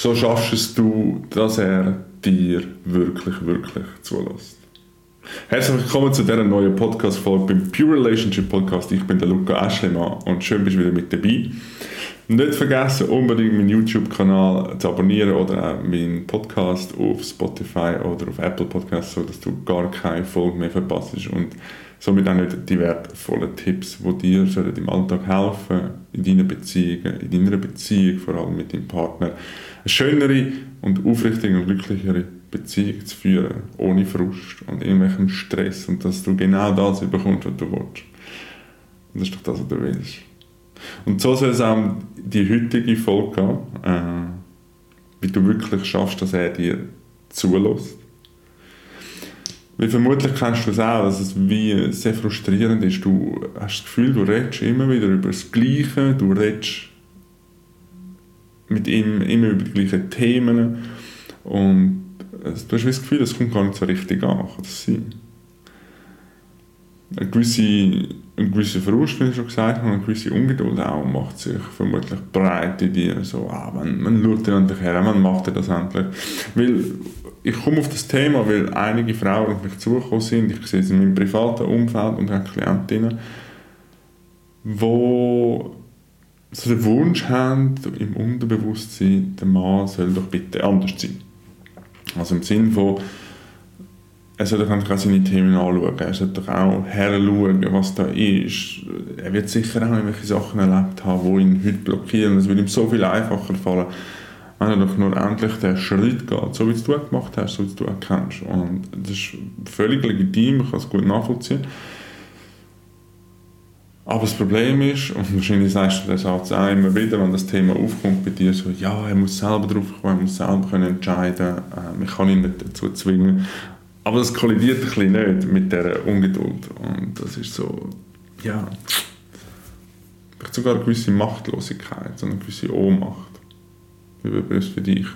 so schaffst es du, dass er dir wirklich, wirklich zulässt. Herzlich willkommen zu dieser neuen Podcast-Folge beim Pure Relationship Podcast. Ich bin der Luca Aschlemann und schön bist du wieder mit dabei. Nicht vergessen, unbedingt meinen YouTube-Kanal zu abonnieren oder auch meinen Podcast auf Spotify oder auf Apple Podcasts, sodass du gar keine Folge mehr verpasst und somit auch nicht die wertvollen Tipps, die dir im Alltag helfen, in deinen Beziehungen, in deiner Beziehung, vor allem mit deinem Partner, eine schönere und aufrichtige und glücklichere Beziehung zu führen, ohne Frust und irgendwelchen Stress und dass du genau das bekommst, was du willst. Und das ist doch das, was du willst. Und so soll es auch die heutige Folge gehen, äh, wie du wirklich schaffst, dass er dir zulässt weil vermutlich kennst du es auch, dass es wie sehr frustrierend ist. Du hast das Gefühl, du redest immer wieder über das Gleiche, du redest mit ihm immer über die gleichen Themen und du hast das Gefühl, es kommt gar nicht so richtig an. Kann das sein? Eine gewisse, ein gewisser Frust, wie ich schon gesagt habe, eine gewisse Ungeduld auch macht sich vermutlich breit in dir. So, ah, man, man schaut ja endlich her, man macht ja das endlich. Weil ich komme auf das Thema, weil einige Frauen auf mich zugekommen sind, ich sehe es in meinem privaten Umfeld und habe Klientinnen, wo so den Wunsch haben, im Unterbewusstsein, der Mann soll doch bitte anders sein. Also im Sinne von, er soll doch auch seine Themen anschauen, er soll doch auch heranschauen, was da ist. Er wird sicher auch irgendwelche Sachen erlebt haben, die ihn heute blockieren. Es würde ihm so viel einfacher fallen, wenn er doch nur endlich den Schritt geht, so wie es du gemacht hast, so wie du erkennst. Und das ist völlig legitim, ich kann es gut nachvollziehen. Aber das Problem ist, und wahrscheinlich sagst du Satz auch immer wieder, wenn das Thema aufkommt bei dir, so, ja, er muss selber drauf kommen, er muss selber können entscheiden äh, ich kann ihn nicht dazu zwingen. Aber das kollidiert ein bisschen nicht mit dieser Ungeduld. Und das ist so, ja, vielleicht sogar eine gewisse Machtlosigkeit, so eine gewisse Ohnmacht überbewusst für dich.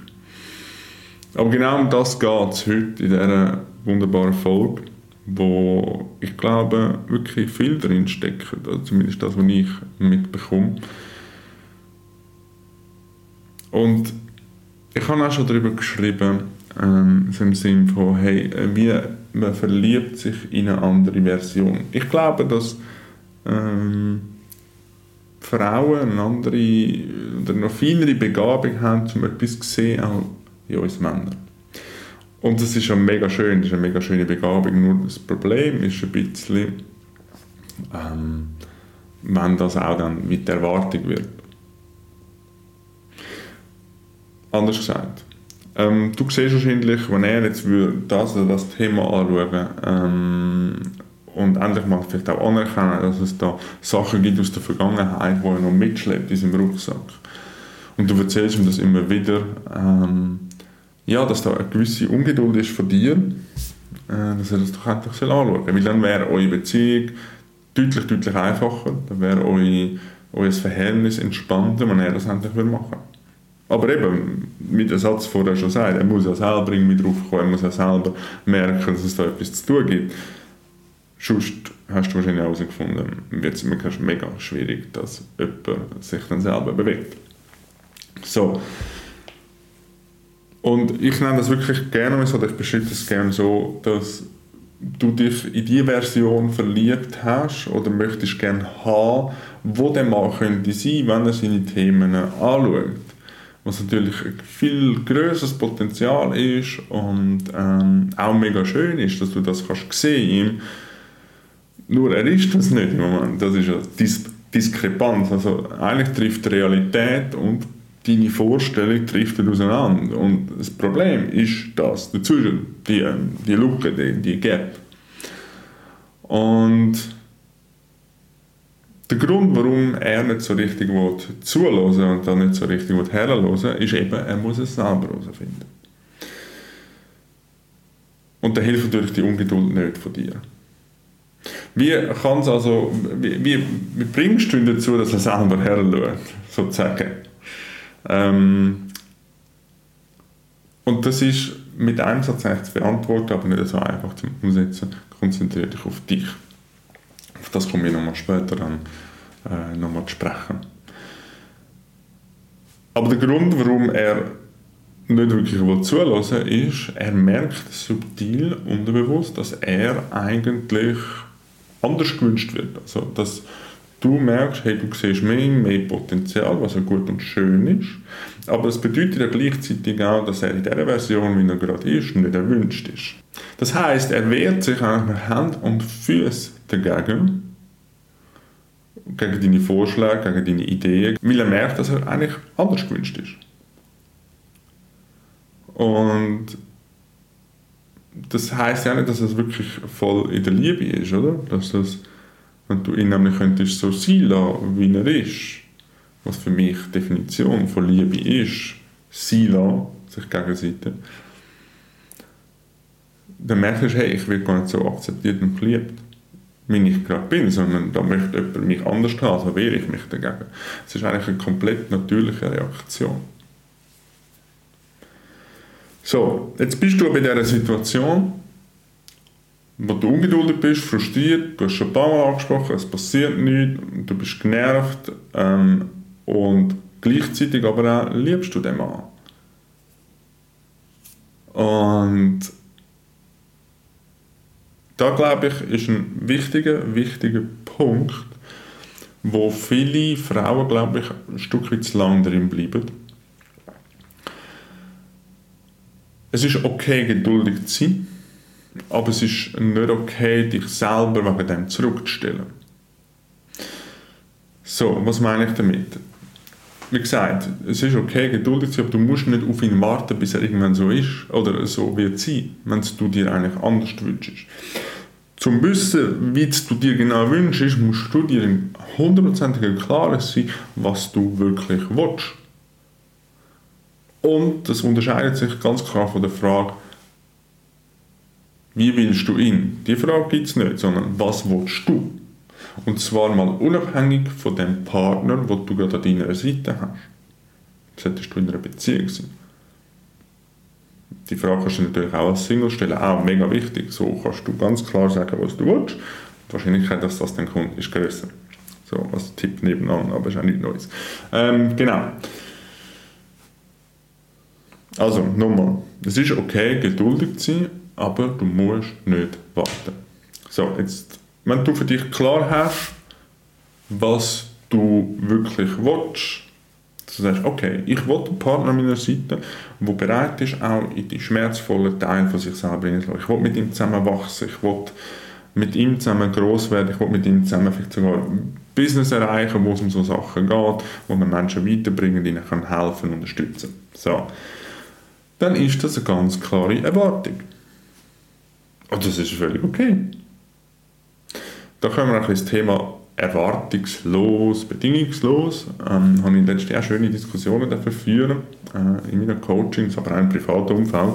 Aber genau um das geht es heute in dieser wunderbaren Folge, wo ich glaube, wirklich viel drin steckt, zumindest das, was ich mitbekomme. Und ich habe auch schon darüber geschrieben, ähm, im Sinne von, hey, wie man verliebt sich in eine andere Version. Ich glaube, dass ähm, Frauen eine andere oder noch feinere Begabung haben, um etwas zu sehen, auch in uns Männern. Und das ist ja mega schön, das ist eine mega schöne Begabung, nur das Problem ist ein bisschen, ähm, wenn das auch dann mit der Erwartung wird. Anders gesagt, ähm, du siehst wahrscheinlich, wenn er jetzt das oder das Thema anschauen ähm, und endlich mal vielleicht auch anerkennen, dass es da Sachen gibt aus der Vergangenheit, die er noch mitschleppt in seinem Rucksack. Und du erzählst ihm das immer wieder, ähm, ja, dass da eine gewisse Ungeduld ist von dir, äh, dass er das doch endlich anschauen soll. Weil dann wäre eure Beziehung deutlich, deutlich einfacher, dann wäre euer, euer Verhältnis entspannter, wenn er das endlich machen würde. Aber eben, mit dem Satz vorher schon gesagt, er muss ja selber irgendwie drauf kommen, er muss ja selber merken, dass es da etwas zu tun gibt. Sonst hast du wahrscheinlich herausgefunden, wird es mega schwierig, dass jemand sich dann selber bewegt. So. Und ich nenne das wirklich gerne so, ich beschreibe das gerne so, dass du dich in die Version verliebt hast oder möchtest gerne haben, wo der Mann könnte sein, wenn er seine Themen anschaut. Was natürlich ein viel größeres Potenzial ist und ähm, auch mega schön ist, dass du das kannst sehen nur er ist das nicht im Moment. Das ist eine Dis Diskrepanz. Also eigentlich trifft die Realität und deine Vorstellung trifft auseinander. Und das Problem ist das dazwischen, die, die Lücke, die, die Gap. Und der Grund, warum er nicht so richtig zuhören und dann nicht so richtig herhören ist eben, er muss es selber herausfinden. Und da hilft natürlich die Ungeduld nicht von dir. Wie kann's also, wie, wie, bringst du ihn dazu, dass er selber herschaut, sozusagen? Ähm, und das ist mit einem Satz zu beantworten, aber nicht so einfach zum Umsetzen. Konzentriere dich auf dich. Auf das komme ich nochmal später dann äh, nochmal zu sprechen. Aber der Grund, warum er nicht wirklich zulassen will, ist, er merkt subtil, unterbewusst, dass er eigentlich anders gewünscht wird. Also, dass du merkst, hey, du siehst mehr, mehr Potenzial, was ja gut und schön ist, aber es bedeutet ja gleichzeitig auch, dass er in der Version, wie er gerade ist, nicht erwünscht ist. Das heißt, er wehrt sich eigentlich mit Hand und Füßen dagegen, gegen deine Vorschläge, gegen deine Ideen, weil er merkt, dass er eigentlich anders gewünscht ist. Und das heißt ja nicht, dass es wirklich voll in der Liebe ist, oder? Dass das, wenn du ihn nämlich könntest so sein lassen, wie er ist, was für mich die Definition von Liebe ist, sein lassen, sich gegenseitig, dann merkst du, hey, ich werde gar nicht so akzeptiert und geliebt, wie ich gerade bin, sondern da möchte jemand mich anders haben, also wehre ich mich dagegen. Es ist eigentlich eine komplett natürliche Reaktion. So, jetzt bist du bei dieser Situation, wo du ungeduldig bist, frustriert, du hast schon ein paar Mal angesprochen, es passiert nichts, du bist genervt ähm, und gleichzeitig aber auch liebst du den Mann. Und da glaube ich, ist ein wichtiger, wichtiger Punkt, wo viele Frauen, glaube ich, ein Stück weit zu lang drin bleiben Es ist okay, geduldig zu sein, aber es ist nicht okay, dich selber wegen dem zurückzustellen. So, was meine ich damit? Wie gesagt, es ist okay, geduldig zu sein, aber du musst nicht auf ihn warten, bis er irgendwann so ist oder so wird sein, wenn du dir eigentlich anders wünschst. Zum Wissen, wie du dir genau wünschst, musst du dir hundertprozentig klar sein, was du wirklich willst. Und das unterscheidet sich ganz klar von der Frage, wie willst du ihn? Die Frage gibt es nicht, sondern was willst du? Und zwar mal unabhängig von dem Partner, den du gerade an deiner Seite hast. Solltest du in einer Beziehung sein. Die Frage kannst du natürlich auch als Single stellen, auch mega wichtig. So kannst du ganz klar sagen, was du willst. Die Wahrscheinlichkeit, dass das dann kommt, ist größer. So als Tipp nebenan, aber ist auch nichts Neues. Ähm, genau. Also, nochmal. Es ist okay, geduldig zu sein, aber du musst nicht warten. So, jetzt, wenn du für dich klar hast, was du wirklich willst, du sagst, okay, ich will einen Partner an meiner Seite, der bereit ist, auch in die schmerzvollen Teile von sich selber hineinzulassen. Ich will mit ihm zusammen wachsen, ich will mit ihm zusammen groß werden, ich will mit ihm zusammen vielleicht sogar ein Business erreichen, wo es um so Sachen geht, wo man Menschen weiterbringen, ihnen kann helfen und unterstützen. So dann ist das eine ganz klare Erwartung. Und das ist völlig okay. Da kommen wir auch ins Thema erwartungslos, bedingungslos. Ähm, habe ich letztes Jahr schöne Diskussionen dafür führen, äh, in meinen Coachings, aber auch im privaten Umfeld.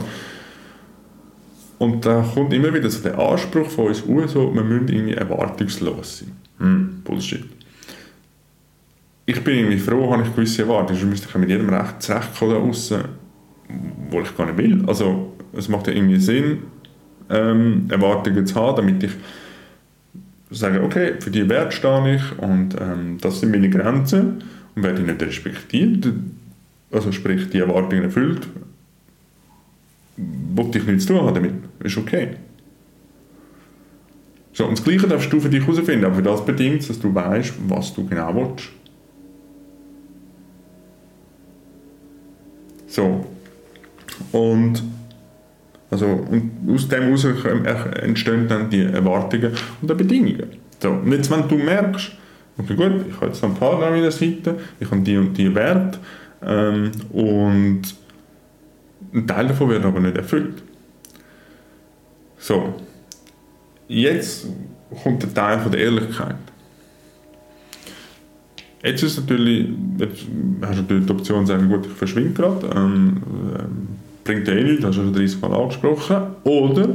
Und da kommt immer wieder so der Anspruch von uns aus, so, wir müssen irgendwie erwartungslos sein. Hm, Bullshit. Ich bin irgendwie froh, habe ich gewisse Erwartungen, sonst müsste ich mit jedem Recht zurechtkommen da wo ich gar nicht will. Also es macht ja irgendwie Sinn, ähm, Erwartungen zu haben, damit ich sage, okay, für die Wert stehe ich und ähm, das sind meine Grenzen und werde ich nicht respektiert, also sprich die Erwartungen erfüllt, wollte ich nichts tun haben damit, ist okay. So, und das Gleiche darfst du für dich herausfinden, aber für das bedingt dass du weißt, was du genau willst. So, und, also, und aus dem heraus entstehen dann die Erwartungen und die Bedingungen. So, und jetzt, wenn du merkst, okay gut, ich habe jetzt einen Partner an meiner Seite, ich habe die und die Werte ähm, und ein Teil davon wird aber nicht erfüllt. So, jetzt kommt der Teil von der Ehrlichkeit. Jetzt ist natürlich, jetzt hast du natürlich die Option zu sagen, gut, ich verschwinde gerade, ähm, ähm bringt eh nichts, hast du schon 30 Mal angesprochen. Oder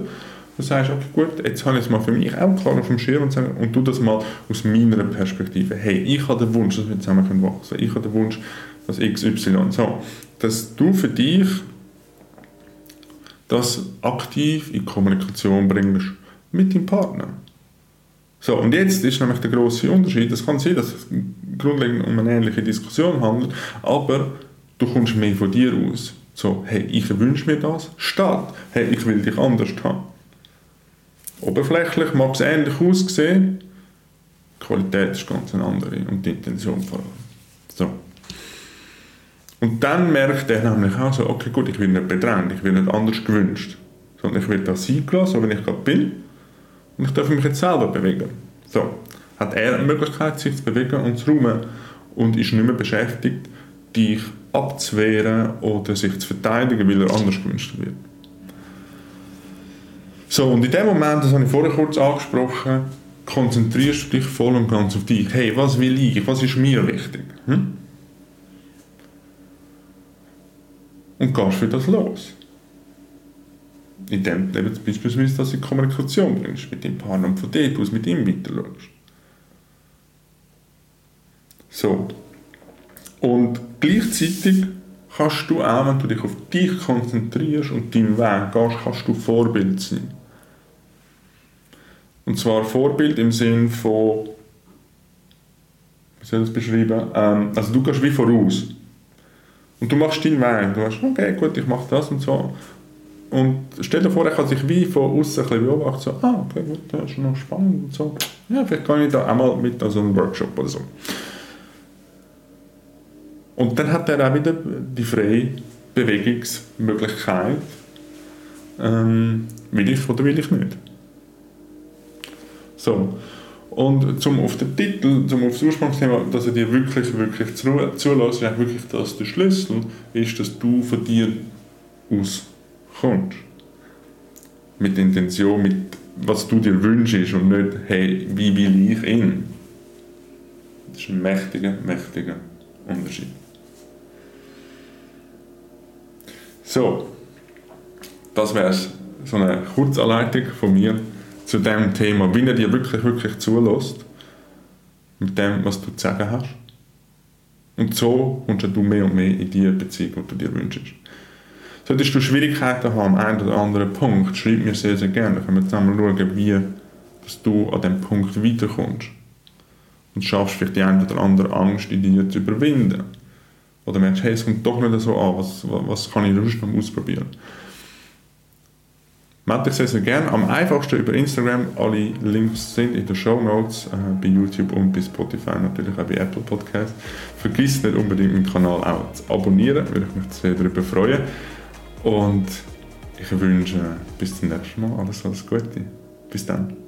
du sagst, okay, gut, jetzt habe ich es mal für mich auch klar auf dem Schirm und, sagen, und tu das mal aus meiner Perspektive. Hey, ich habe den Wunsch, dass wir zusammen wachsen können. Ich habe den Wunsch, dass XY. So, dass du für dich das aktiv in Kommunikation bringst mit deinem Partner. So, und jetzt ist nämlich der große Unterschied. Es kann sein, dass es grundlegend um eine ähnliche Diskussion handelt, aber du kommst mehr von dir aus So, hey, ich wünsche mir das, statt, hey, ich will dich anders haben. Oberflächlich mag es ähnlich aussehen, die Qualität ist ganz eine andere und die Intention vor allem. So. Und dann merkt er nämlich auch so, okay gut, ich will nicht bedrängt, ich will nicht anders gewünscht, sondern ich will da sein gelassen, so wie ich gerade bin und ich darf mich jetzt selber bewegen. So, hat er eine Möglichkeit, sich zu bewegen und zu räumen und ist nicht mehr beschäftigt, dich abzuwehren oder sich zu verteidigen, weil er anders gewünscht wird. So, und in dem Moment, das habe ich vorher kurz angesprochen, konzentrierst du dich voll und ganz auf dich. Hey, was will ich? Was ist mir wichtig? Hm? Und gehst für das los. Indem du beispielsweise das in Kommunikation bringst mit deinem Partner und von dort aus mit ihm weiter schaust. So. Und gleichzeitig kannst du auch, wenn du dich auf dich konzentrierst und deinen Weg gehst, kannst du Vorbild sein. Und zwar Vorbild im Sinn von, wie soll ich das beschreiben? Ähm, also du gehst wie voraus. Und du machst deinen Weg. Du sagst, okay, gut, ich mache das und so. Und stell dir vor, er kann sich wie von außen beobachten, so, ah, okay, gut, das ist noch spannend und so. Ja, vielleicht kann ich da einmal mit an so einem Workshop oder so. Und dann hat er auch wieder die freie Bewegungsmöglichkeit, ähm, will ich oder will ich nicht. So. Und zum auf den Titel, zum auf das Ursprungsthema, dass er dir wirklich, wirklich zulässt, ist wirklich das der Schlüssel, ist, dass du von dir aus kommst. Mit Intention, mit was du dir wünschst und nicht, hey, wie will ich ihn? Das ist ein mächtiger, mächtiger Unterschied. So, das wäre so eine Kurzanleitung von mir zu dem Thema, wie er dir wirklich, wirklich zulässt, mit dem, was du zu sagen hast. Und so kommst du mehr und mehr in die Beziehung, die du dir wünschst. Solltest du Schwierigkeiten haben am einen oder anderen Punkt, schreib mir sehr, sehr gerne. Dann können wir zusammen schauen, wie dass du an diesem Punkt weiterkommst. Und schaffst vielleicht die eine oder andere Angst in dir zu überwinden. Oder merkst, hey, es kommt doch nicht so an, was, was kann ich sonst noch ausprobieren? Melde dich sehr, sehr gerne. Am einfachsten über Instagram. Alle Links sind in den Show Notes, äh, bei YouTube und bei Spotify, natürlich auch bei Apple Podcasts. Vergiss nicht unbedingt meinen Kanal auch zu abonnieren, würde ich mich sehr darüber freuen. Und ich wünsche bis zum nächsten Mal alles, alles Gute. Bis dann.